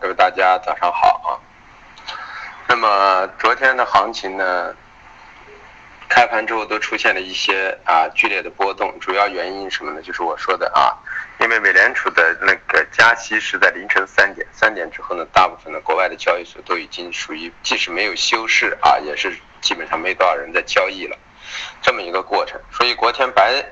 各位大家早上好啊。那么昨天的行情呢，开盘之后都出现了一些啊剧烈的波动，主要原因什么呢？就是我说的啊，因为美联储的那个加息是在凌晨三点，三点之后呢，大部分的国外的交易所都已经属于即使没有休市啊，也是基本上没多少人在交易了，这么一个过程。所以昨天白，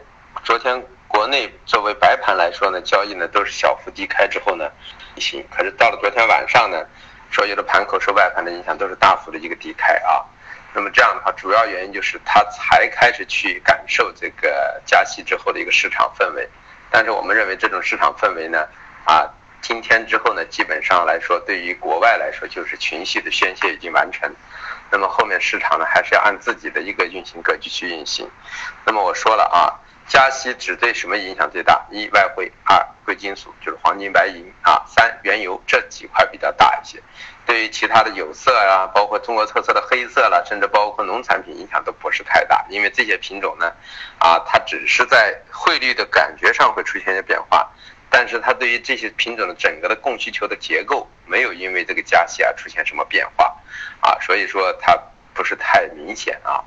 昨天。国内作为白盘来说呢，交易呢都是小幅低开之后呢，行。可是到了昨天晚上呢，所有的盘口受外盘的影响都是大幅的一个低开啊。那么这样的话，主要原因就是它才开始去感受这个加息之后的一个市场氛围。但是我们认为这种市场氛围呢，啊，今天之后呢，基本上来说，对于国外来说就是群系的宣泄已经完成。那么后面市场呢，还是要按自己的一个运行格局去运行。那么我说了啊。加息只对什么影响最大？一外汇，二贵金属，就是黄金、白银啊，三原油这几块比较大一些。对于其他的有色啊，包括中国特色的黑色了，甚至包括农产品，影响都不是太大。因为这些品种呢，啊，它只是在汇率的感觉上会出现一些变化，但是它对于这些品种的整个的供需求的结构，没有因为这个加息啊出现什么变化，啊，所以说它不是太明显啊。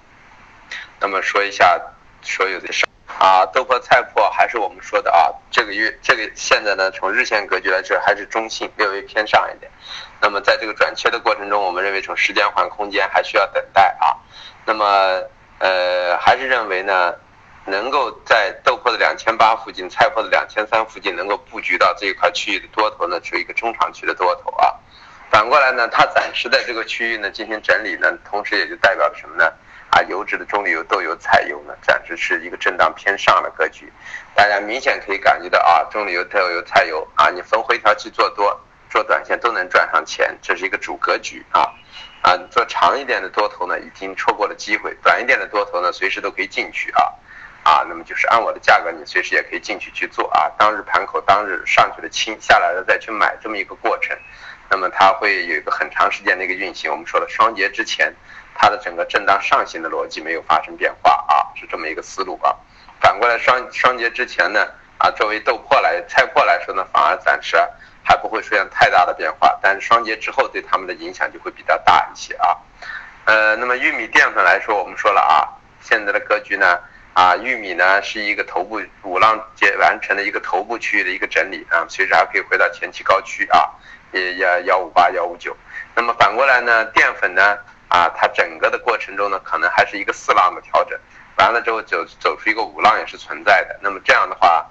那么说一下所有的事。啊，豆粕菜粕还是我们说的啊，这个月这个现在呢，从日线格局来说还是中性，略微偏上一点。那么在这个转切的过程中，我们认为从时间换空间还需要等待啊。那么呃，还是认为呢，能够在豆粕的两千八附近、菜粕的两千三附近能够布局到这一块区域的多头呢，属于一个中长期的多头啊。反过来呢，它暂时在这个区域呢进行整理呢，同时也就代表着什么呢？啊，油脂的棕榈油、豆油、菜油呢，暂时是一个震荡偏上的格局。大家明显可以感觉到啊，棕榈油、豆油、菜油啊，你逢回调去做多、做短线都能赚上钱，这是一个主格局啊。啊，做长一点的多头呢，已经错过了机会；短一点的多头呢，随时都可以进去啊。啊，那么就是按我的价格，你随时也可以进去去做啊。当日盘口当日上去的清，下来了再去买，这么一个过程。那么它会有一个很长时间的一个运行。我们说了，双节之前。它的整个震荡上行的逻辑没有发生变化啊，是这么一个思路啊。反过来双双节之前呢，啊，作为豆粕来菜粕来说呢，反而暂时还不会出现太大的变化。但是双节之后对他们的影响就会比较大一些啊。呃，那么玉米淀粉来说，我们说了啊，现在的格局呢，啊，玉米呢是一个头部五浪结完成的一个头部区域的一个整理啊，随时还可以回到前期高区啊，也幺幺五八幺五九。那么反过来呢，淀粉呢？啊，它整个的过程中呢，可能还是一个四浪的调整，完了之后走走出一个五浪也是存在的。那么这样的话，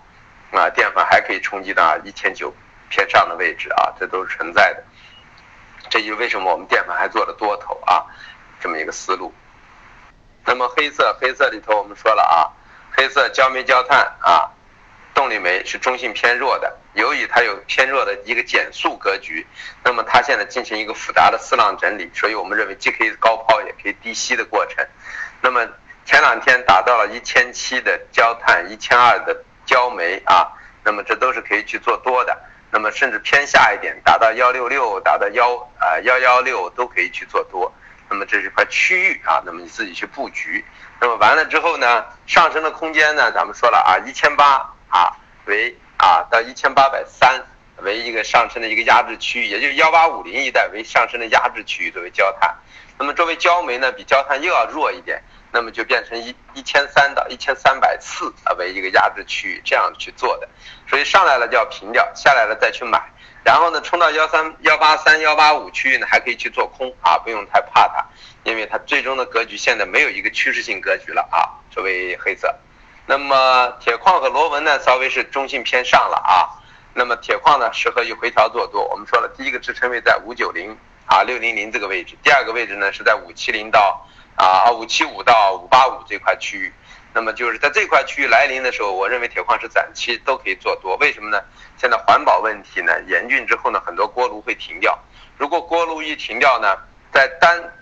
啊，淀粉还可以冲击到一千九偏上的位置啊，这都是存在的。这就为什么我们淀粉还做了多头啊，这么一个思路。那么黑色，黑色里头我们说了啊，黑色焦煤焦炭啊。动力煤是中性偏弱的，由于它有偏弱的一个减速格局，那么它现在进行一个复杂的四浪整理，所以我们认为既可以高抛也可以低吸的过程。那么前两天达到了一千七的焦炭，一千二的焦煤啊，那么这都是可以去做多的。那么甚至偏下一点，达到幺六六，达到幺啊幺幺六都可以去做多。那么这是块区域啊，那么你自己去布局。那么完了之后呢，上升的空间呢，咱们说了啊，一千八。啊，为啊到一千八百三为一个上升的一个压制区域，也就是幺八五零一带为上升的压制区域作为焦炭，那么作为焦煤呢比焦炭又要弱一点，那么就变成一一千三到一千三百四啊为一个压制区域这样去做的，所以上来了就要平掉，下来了再去买，然后呢冲到幺三幺八三幺八五区域呢还可以去做空啊，不用太怕它，因为它最终的格局现在没有一个趋势性格局了啊，作为黑色。那么铁矿和螺纹呢，稍微是中性偏上了啊。那么铁矿呢，适合于回调做多。我们说了，第一个支撑位在五九零啊六零零这个位置，第二个位置呢是在五七零到啊五七五到五八五这块区域。那么就是在这块区域来临的时候，我认为铁矿石短期都可以做多。为什么呢？现在环保问题呢严峻之后呢，很多锅炉会停掉。如果锅炉一停掉呢，在单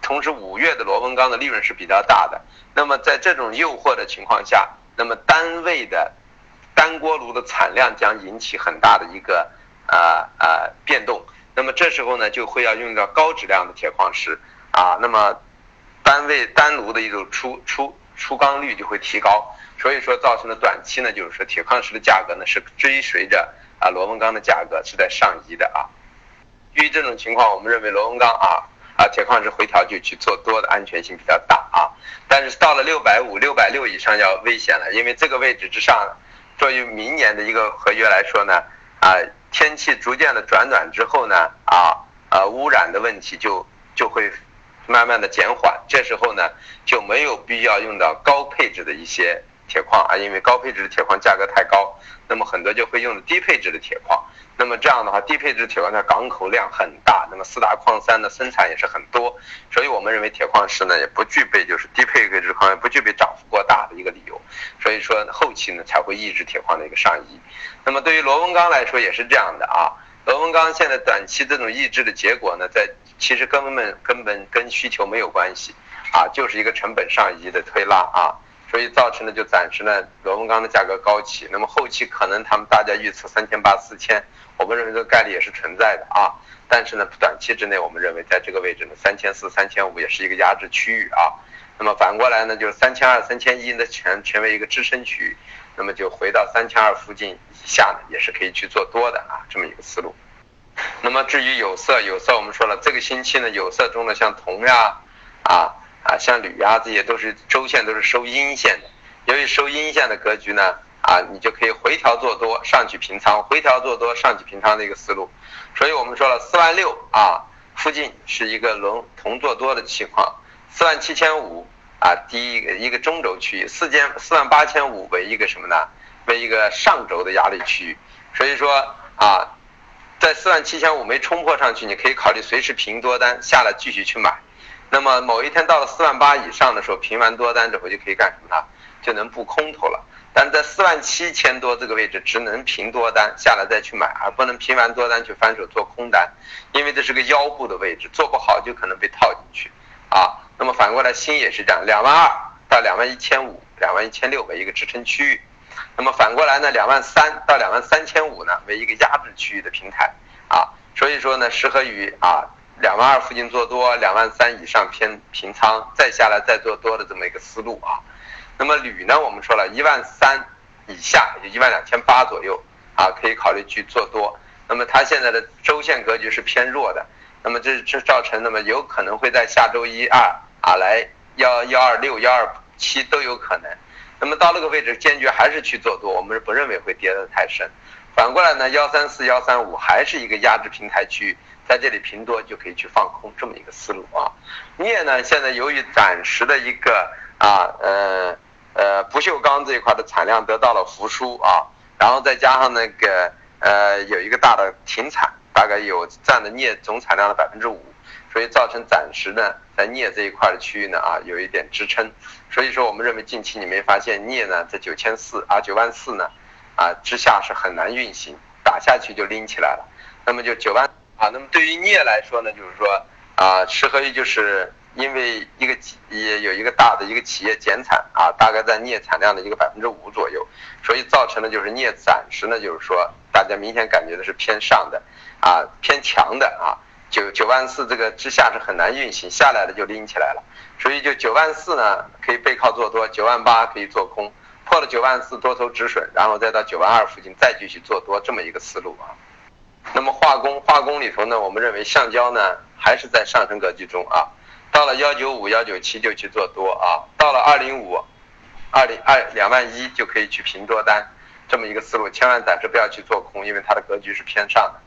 同时五月的螺纹钢的利润是比较大的。那么在这种诱惑的情况下，那么单位的单锅炉的产量将引起很大的一个啊啊变动。那么这时候呢，就会要用到高质量的铁矿石啊。那么单位单炉的一种出出出钢率就会提高，所以说造成的短期呢，就是说铁矿石的价格呢是追随着啊螺纹钢的价格是在上移的啊。遇这种情况，我们认为螺纹钢啊啊铁矿石回调就去做多的安全性比较大啊。但是到了六百五、六百六以上要危险了，因为这个位置之上，作为明年的一个合约来说呢，啊天气逐渐的转暖之后呢，啊啊污染的问题就就会慢慢的减缓，这时候呢就没有必要用到高配置的一些铁矿啊，因为高配置的铁矿价格太高。那么很多就会用低配置的铁矿，那么这样的话，低配置铁矿的港口量很大，那么四大矿山的生产也是很多，所以我们认为铁矿石呢也不具备就是低配置矿也不具备涨幅过大的一个理由，所以说后期呢才会抑制铁矿的一个上移。那么对于螺纹钢来说也是这样的啊，螺纹钢现在短期这种抑制的结果呢，在其实根本根本跟需求没有关系啊，就是一个成本上移的推拉啊。所以造成的就暂时呢，螺纹钢的价格高企，那么后期可能他们大家预测三千八四千，我们认为这个概率也是存在的啊。但是呢，短期之内我们认为在这个位置呢，三千四、三千五也是一个压制区域啊。那么反过来呢，就是三千二、三千一呢，全成为一个支撑区域，那么就回到三千二附近以下呢，也是可以去做多的啊，这么一个思路。那么至于有色，有色我们说了，这个星期呢，有色中的像铜呀，啊。啊，像铝啊，这些都是周线都是收阴线的。由于收阴线的格局呢，啊，你就可以回调做多，上去平仓，回调做多，上去平仓的一个思路。所以我们说了，四万六啊附近是一个轮铜做多的情况，四万七千五啊，第一个一个中轴区域，四千四万八千五为一个什么呢？为一个上轴的压力区域。所以说啊，在四万七千五没冲破上去，你可以考虑随时平多单下来继续去买。那么某一天到了四万八以上的时候，平完多单之后就可以干什么呢？就能布空头了。但在四万七千多这个位置，只能平多单下来再去买，而不能平完多单去翻手做空单，因为这是个腰部的位置，做不好就可能被套进去啊。那么反过来，锌也是这样，两万二到两万一千五、两万一千六为一个支撑区域。那么反过来呢，两万三到两万三千五呢为一个压制区域的平台啊。所以说呢，适合于啊。两万二附近做多，两万三以上偏平仓，再下来再做多的这么一个思路啊。那么铝呢，我们说了一万三以下，也就一万两千八左右啊，可以考虑去做多。那么它现在的周线格局是偏弱的，那么这这造成那么有可能会在下周一二啊来幺幺二六幺二七都有可能。那么到那个位置坚决还是去做多，我们是不认为会跌得太深。反过来呢，幺三四幺三五还是一个压制平台区域。在这里平多就可以去放空，这么一个思路啊。镍呢，现在由于暂时的一个啊呃呃不锈钢这一块的产量得到了复苏啊，然后再加上那个呃有一个大的停产，大概有占的镍总产量的百分之五，所以造成暂时呢在镍这一块的区域呢啊有一点支撑。所以说我们认为近期你没发现镍呢在九千四啊九万四呢啊之下是很难运行，打下去就拎起来了，那么就九万。啊，那么对于镍来说呢，就是说啊，适合于就是因为一个也有一个大的一个企业减产啊，大概在镍产量的一个百分之五左右，所以造成的就是镍暂时呢，就是说大家明显感觉的是偏上的啊，偏强的啊，九九万四这个之下是很难运行，下来了就拎起来了，所以就九万四呢可以背靠做多，九万八可以做空，破了九万四多头止损，然后再到九万二附近再继续做多这么一个思路啊。那么化工化工里头呢，我们认为橡胶呢还是在上升格局中啊，到了幺九五幺九七就去做多啊，到了二零五，二零二两万一就可以去平多单，这么一个思路，千万暂时不要去做空，因为它的格局是偏上的。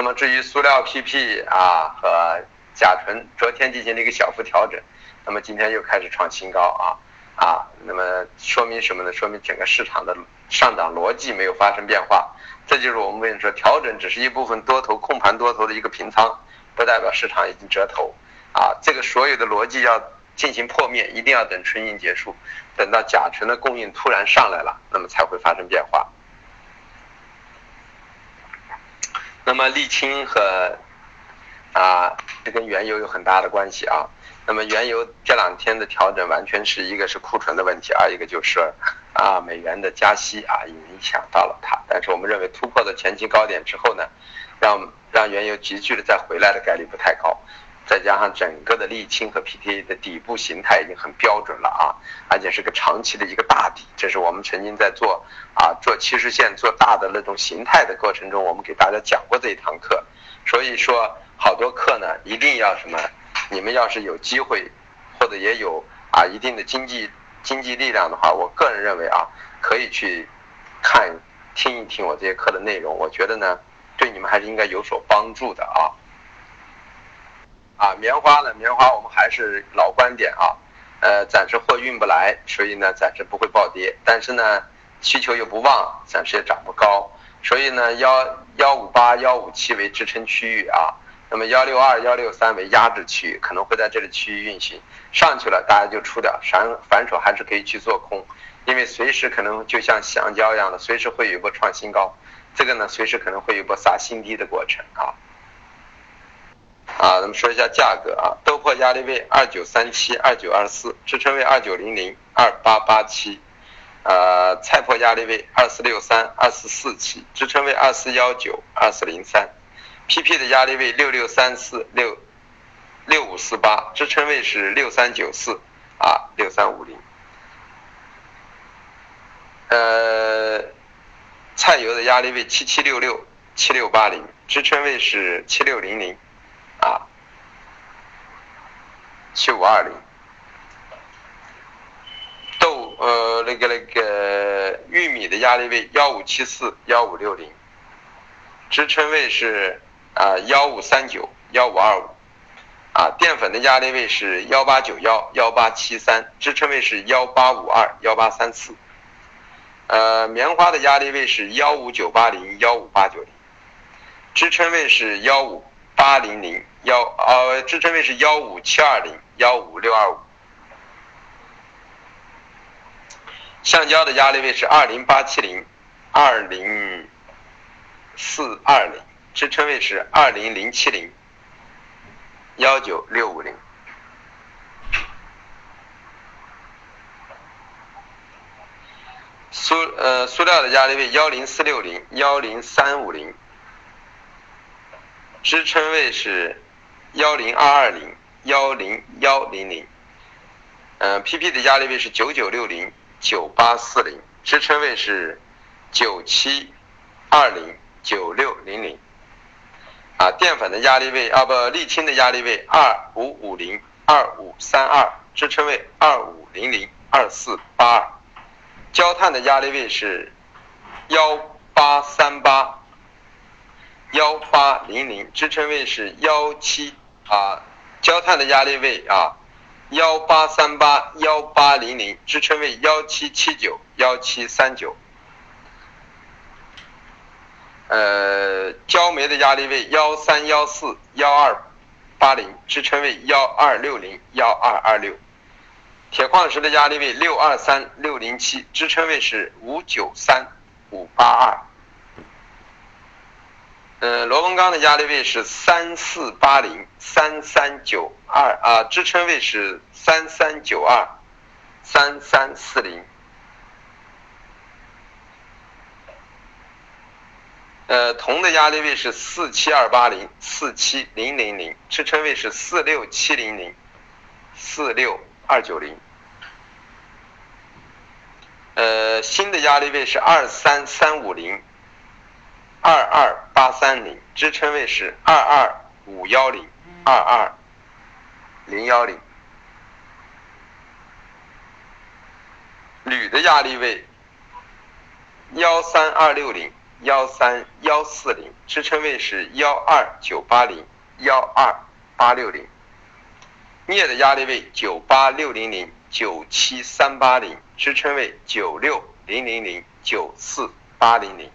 那么至于塑料 PP 啊和甲醇，昨天进行了一个小幅调整，那么今天又开始创新高啊啊，那么说明什么呢？说明整个市场的上涨逻辑没有发生变化。这就是我们为什么说调整只是一部分多头控盘多头的一个平仓，不代表市场已经折头啊。这个所有的逻辑要进行破灭，一定要等春运结束，等到甲醇的供应突然上来了，那么才会发生变化。那么沥青和啊，这跟原油有很大的关系啊。那么原油这两天的调整，完全是一个是库存的问题，二一个就是啊美元的加息啊影响到了它。但是我们认为突破了前期高点之后呢，让让原油急剧的再回来的概率不太高。再加上整个的沥青和 PTA 的底部形态已经很标准了啊，而且是个长期的一个大底。这是我们曾经在做啊做趋势线做大的那种形态的过程中，我们给大家讲过这一堂课。所以说。好多课呢，一定要什么？你们要是有机会，或者也有啊一定的经济经济力量的话，我个人认为啊，可以去看听一听我这些课的内容。我觉得呢，对你们还是应该有所帮助的啊。啊，棉花呢，棉花我们还是老观点啊，呃，暂时货运不来，所以呢，暂时不会暴跌。但是呢，需求又不旺，暂时也涨不高。所以呢，幺幺五八、幺五七为支撑区域啊，那么幺六二、幺六三为压制区域，可能会在这里区域运行。上去了，大家就出掉，反反手还是可以去做空，因为随时可能就像橡胶一样的，随时会有一波创新高，这个呢，随时可能会有一波杀新低的过程啊。啊，咱们说一下价格啊，豆粕压力位二九三七、二九二四，支撑位二九零零、二八八七。呃，菜粕压力位二四六三、二四四七，支撑位二四幺九、二四零三；PP 的压力位六六三四、六六五四八，支撑位是六三九四啊、六三五零。呃，菜油的压力位七七六六、七六八零，支撑位是七六零零啊、七五二零。豆呃，那个那个玉米的压力位幺五七四幺五六零，支撑位是啊幺五三九幺五二五，啊淀粉的压力位是幺八九幺幺八七三，支撑位是幺八五二幺八三四，呃棉花的压力位是幺五九八零幺五八九零，支撑位是幺五八零零。幺啊支撑位是幺五七二零幺五六二五。橡胶的压力位是二零八七零，二零四二零，支撑位是二零零七零，幺九六五零。塑呃塑料的压力位幺零四六零，幺零三五零，支撑位是幺零二二零，幺零幺零零。嗯，PP 的压力位是九九六零。九八四零支撑位是九七二零九六零零啊，淀粉的压力位啊不，沥青的压力位二五五零二五三二支撑位二五零零二四八二，焦炭的压力位是幺八三八幺八零零支撑位是幺七啊，焦炭的压力位啊。幺八三八幺八零零支撑位幺七七九幺七三九，呃，焦煤的压力位幺三幺四幺二八零支撑位幺二六零幺二二六，铁矿石的压力位六二三六零七支撑位是五九三五八二。呃，螺纹钢的压力位是三四八零三三九二啊，支撑位是三三九二三三四零。呃，铜的压力位是四七二八零四七零零零，支撑位是四六七零零四六二九零。呃，锌的压力位是二三三五零。二二八三零支撑位是二二五幺零二二零幺零，铝的压力位幺三二六零幺三幺四零支撑位是幺二九八零幺二八六零，镍的压力位九八六零零九七三八零支撑位九六零零零九四八零零。